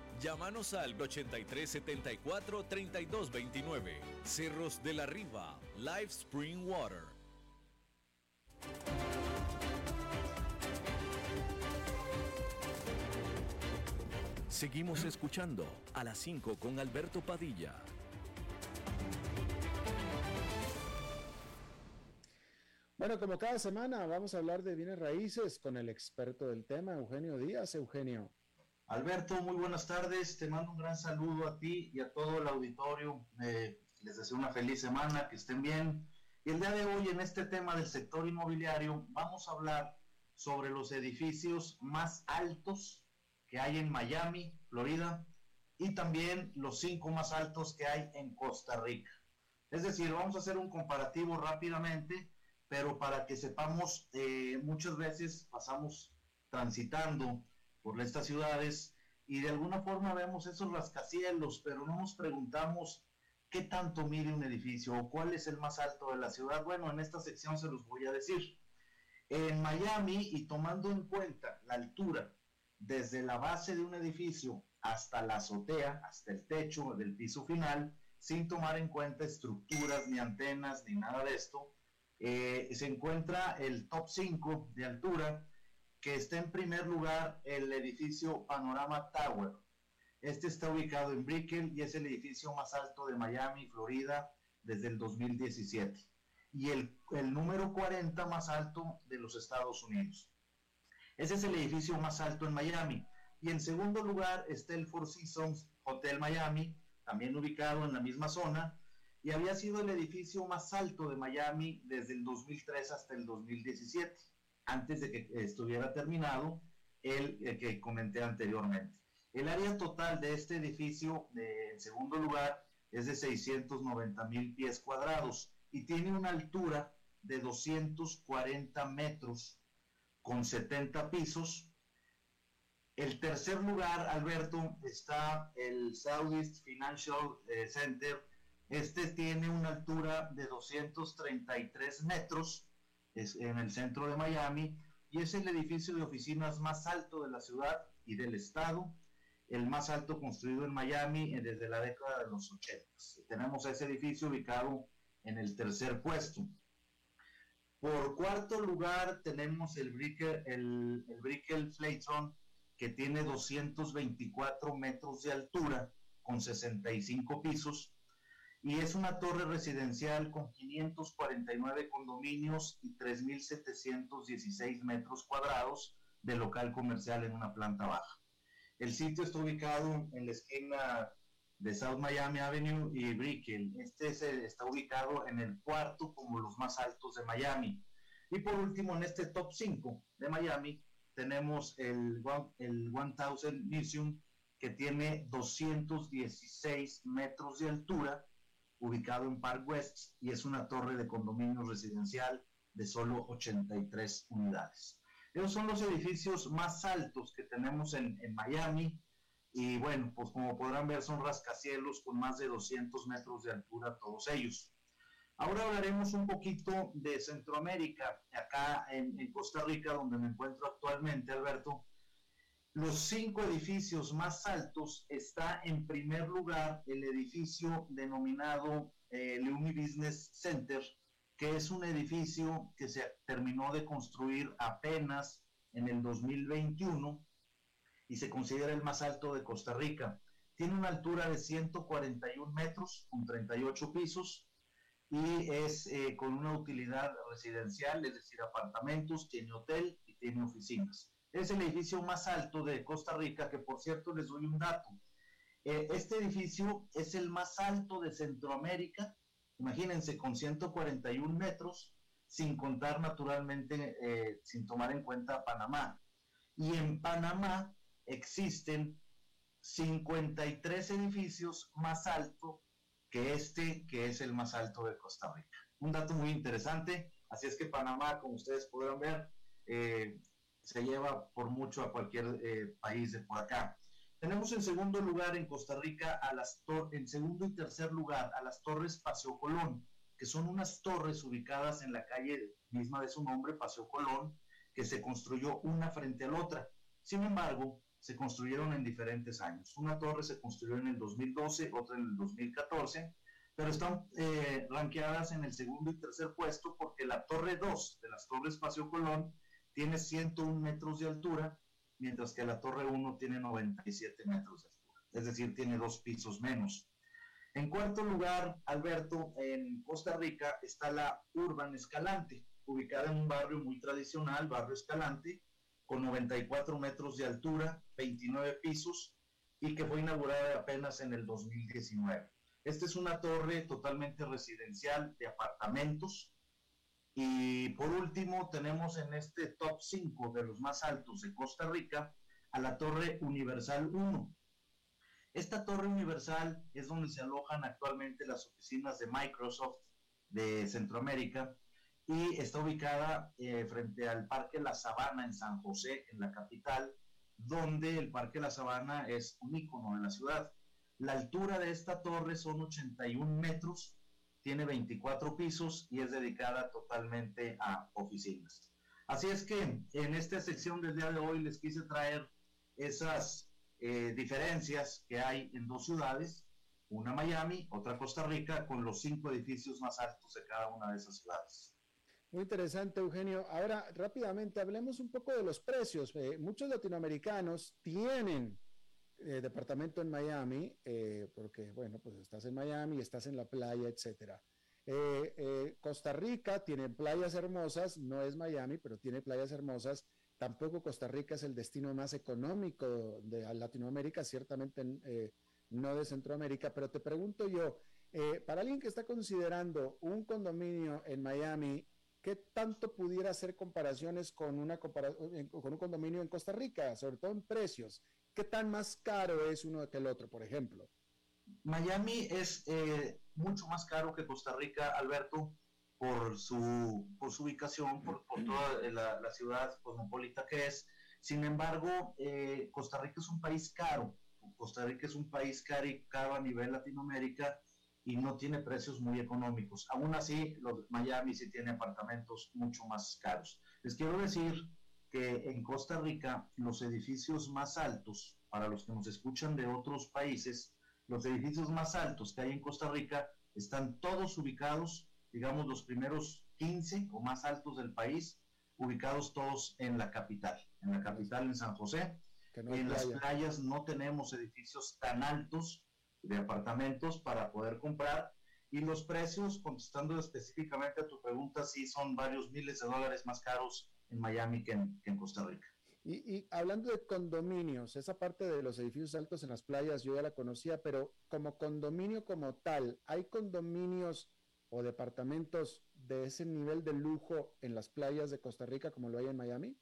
Speaker 2: Llámanos al 8374 3229. Cerros de la Riva, Live Spring Water. Seguimos escuchando a las 5 con Alberto Padilla.
Speaker 3: Bueno, como cada semana vamos a hablar de bienes raíces con el experto del tema, Eugenio Díaz. Eugenio.
Speaker 5: Alberto, muy buenas tardes. Te mando un gran saludo a ti y a todo el auditorio. Eh, les deseo una feliz semana, que estén bien. Y el día de hoy, en este tema del sector inmobiliario, vamos a hablar sobre los edificios más altos que hay en Miami, Florida, y también los cinco más altos que hay en Costa Rica. Es decir, vamos a hacer un comparativo rápidamente, pero para que sepamos, eh, muchas veces pasamos transitando por estas ciudades y de alguna forma vemos esos rascacielos, pero no nos preguntamos qué tanto mide un edificio o cuál es el más alto de la ciudad. Bueno, en esta sección se los voy a decir. En Miami y tomando en cuenta la altura desde la base de un edificio hasta la azotea, hasta el techo del piso final, sin tomar en cuenta estructuras, ni antenas, ni nada de esto, eh, se encuentra el top 5 de altura que está en primer lugar el edificio Panorama Tower. Este está ubicado en Brickell y es el edificio más alto de Miami, Florida, desde el 2017. Y el, número 40 más alto de los Estados Unidos. Ese es el edificio más alto en Miami. Y en segundo lugar está el Four Seasons Hotel Miami, también ubicado en la misma zona, y había sido el edificio más alto de Miami desde el 2003 hasta el 2017 antes de que estuviera terminado el, que comenté anteriormente. El área total de este edificio, en segundo lugar, es de 690 mil pies cuadrados y tiene una altura de 240 metros con 70 pisos. El tercer lugar, Alberto, está el Southeast Financial eh, Center. Este tiene una altura de 233 metros es en el centro de Miami y es el edificio de oficinas más alto de la ciudad y del estado, el más alto construido en Miami eh, desde la década de los 80. Tenemos ese edificio ubicado en el tercer puesto. Por cuarto lugar tenemos el Brickell, el, el Brickell Flaytron, que tiene 224 metros de altura con 65 pisos y es una torre residencial con 549 condominios y 3.716 metros cuadrados de local comercial en una planta baja. El sitio está ubicado en la esquina de South Miami Avenue y Brickell. Este está ubicado en el cuarto como los más altos de Miami. Y por último, en este top 5 de Miami, tenemos el, el 1000 Museum, que tiene 216 metros de altura ubicado en Park West y es una torre de condominio residencial de solo 83 unidades. Esos son los edificios más altos que tenemos en, Miami y bueno, pues como podrán ver son rascacielos con más de 200 metros de altura todos ellos. Ahora hablaremos un poquito de Centroamérica, acá en Costa Rica, donde me encuentro actualmente, Alberto los cinco edificios más altos está en primer lugar el edificio denominado eh, Leumi Business Center, que es un edificio que se terminó de construir apenas en el 2021 y se considera el más alto de Costa Rica. Tiene una altura de 141 metros con 38 pisos y es eh, con una utilidad residencial, es decir, apartamentos, tiene hotel y tiene oficinas es el edificio más alto de Costa Rica, que por cierto les doy un dato. Eh, este edificio es el más alto de Centroamérica, imagínense, con 141 metros, sin contar naturalmente, eh, sin tomar en cuenta Panamá. Y en Panamá existen 53 edificios más altos que este, que es el más alto de Costa Rica. Un dato muy interesante, así es que Panamá, como ustedes podrán ver, eh, se lleva por mucho a cualquier eh, país de por acá. Tenemos en segundo lugar en Costa Rica, a las en segundo y tercer lugar, a las Torres Paseo Colón, que son unas torres ubicadas en la calle misma de su nombre, Paseo Colón, que se construyó una frente a la otra. Sin embargo, se construyeron en diferentes años. Una torre se construyó en el 2012, otra en el 2014, pero están eh, ranqueadas en el segundo y tercer puesto porque la torre 2 de las torres Paseo Colón tiene 101 metros de altura, mientras que la torre 1 tiene 97 metros de altura, es decir, tiene dos pisos menos. En cuarto lugar, Alberto, en Costa Rica está la Urban Escalante, ubicada en un barrio muy tradicional, barrio Escalante, con 94 metros de altura, 29 pisos y que fue inaugurada apenas en el 2019. Esta es una torre totalmente residencial de apartamentos. Y por último, tenemos en este top 5 de los más altos de Costa Rica a la Torre Universal 1. Esta Torre Universal es donde se alojan actualmente las oficinas de Microsoft de Centroamérica y está ubicada eh, frente al Parque La Sabana en San José, en la capital, donde el Parque La Sabana es un icono de la ciudad. La altura de esta torre son 81 metros, tiene 24 pisos y es dedicada totalmente a oficinas. Así es que en esta sección del día de hoy les quise traer esas eh, diferencias que hay en dos ciudades, una Miami, otra Costa Rica, con los cinco edificios más altos de cada una de esas ciudades.
Speaker 3: Muy interesante, Eugenio. Ahora, rápidamente, hablemos un poco de los precios. Eh, muchos latinoamericanos tienen eh, departamento en Miami, eh, porque, bueno, pues estás en Miami, estás en la playa, etcétera. Costa Rica tiene playas hermosas, no es Miami, pero tiene playas hermosas. Tampoco Costa Rica es el destino más económico de Latinoamérica, ciertamente no de Centroamérica, pero te pregunto yo, para alguien que está considerando un condominio en Miami ¿qué tanto pudiera hacer comparaciones con, una con un condominio en Costa Rica, sobre todo en precios? ¿Qué tan más caro es uno que el otro, por ejemplo?
Speaker 5: Miami es eh, mucho más caro que Costa Rica, Alberto, por su, por su ubicación, por, toda la, ciudad cosmopolita que es. Sin embargo, eh, Costa Rica es un país caro. Costa Rica es un país caro a nivel Latinoamérica y no tiene precios muy económicos. Aún así, los Miami sí tiene apartamentos mucho más caros. Les quiero decir que en Costa Rica los edificios más altos, para los que nos escuchan de otros países, los edificios más altos que hay en Costa Rica están todos ubicados, digamos, los primeros 15 o más altos del país, ubicados todos en la capital, en la capital en San José. en las playas no tenemos edificios tan altos de apartamentos para poder comprar y los precios, contestando específicamente a tu pregunta, sí son varios miles de dólares más caros en Miami que en, Costa Rica.
Speaker 3: Y, y, hablando de condominios, esa parte de los edificios altos en las playas yo ya la conocía, pero como condominio como tal, ¿hay condominios o departamentos de ese nivel de lujo en las playas de Costa Rica como lo hay en Miami?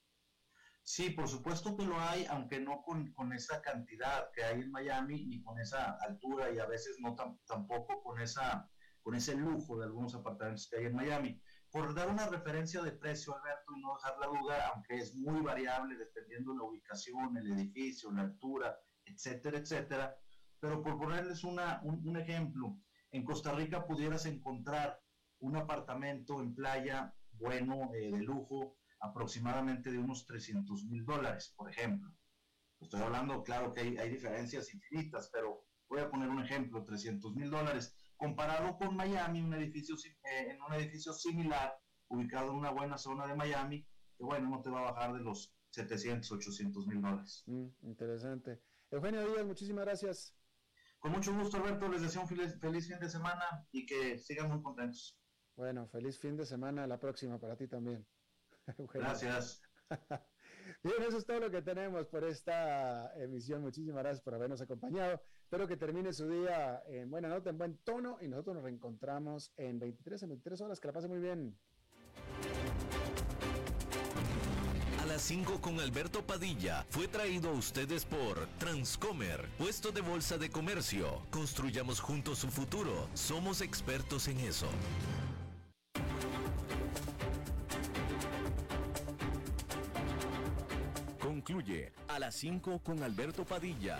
Speaker 5: Sí, por supuesto que lo hay, aunque no con, con, esa cantidad que hay en Miami, ni con esa altura y a veces no tampoco con, esa, con ese lujo de algunos apartamentos que hay en Miami. Por dar una referencia de precio, Alberto, y no dejar la duda, aunque es muy variable dependiendo la ubicación, el edificio, la altura, etcétera, etcétera, pero por ponerles una, un, ejemplo, en Costa Rica pudieras encontrar un apartamento en playa bueno, eh, de lujo, aproximadamente de unos 300 mil dólares, por ejemplo. Estoy hablando, claro que hay, diferencias infinitas, pero voy a poner un ejemplo, 300 mil dólares, comparado con Miami, un edificio, eh, en un edificio similar, ubicado en una buena zona de Miami, que bueno, no te va a bajar de los 700, 800 mil dólares.
Speaker 3: Mm, interesante. Eugenio Díaz, muchísimas gracias.
Speaker 5: Con mucho gusto, Alberto. Les deseo un feliz, feliz, fin de semana y que sigan muy contentos.
Speaker 3: Bueno, feliz fin de semana. La próxima para ti también.
Speaker 5: Gracias.
Speaker 3: Bien, eso es todo lo que tenemos por esta emisión. Muchísimas gracias por habernos acompañado. Espero que termine su día en buena nota, en buen tono y nosotros nos reencontramos en 23 en 23 horas. Que la pase muy bien
Speaker 2: las 5 con Alberto Padilla fue traído a ustedes por Transcomer, puesto de bolsa de comercio. Construyamos juntos su futuro. Somos expertos en eso. Concluye a las 5 con Alberto Padilla.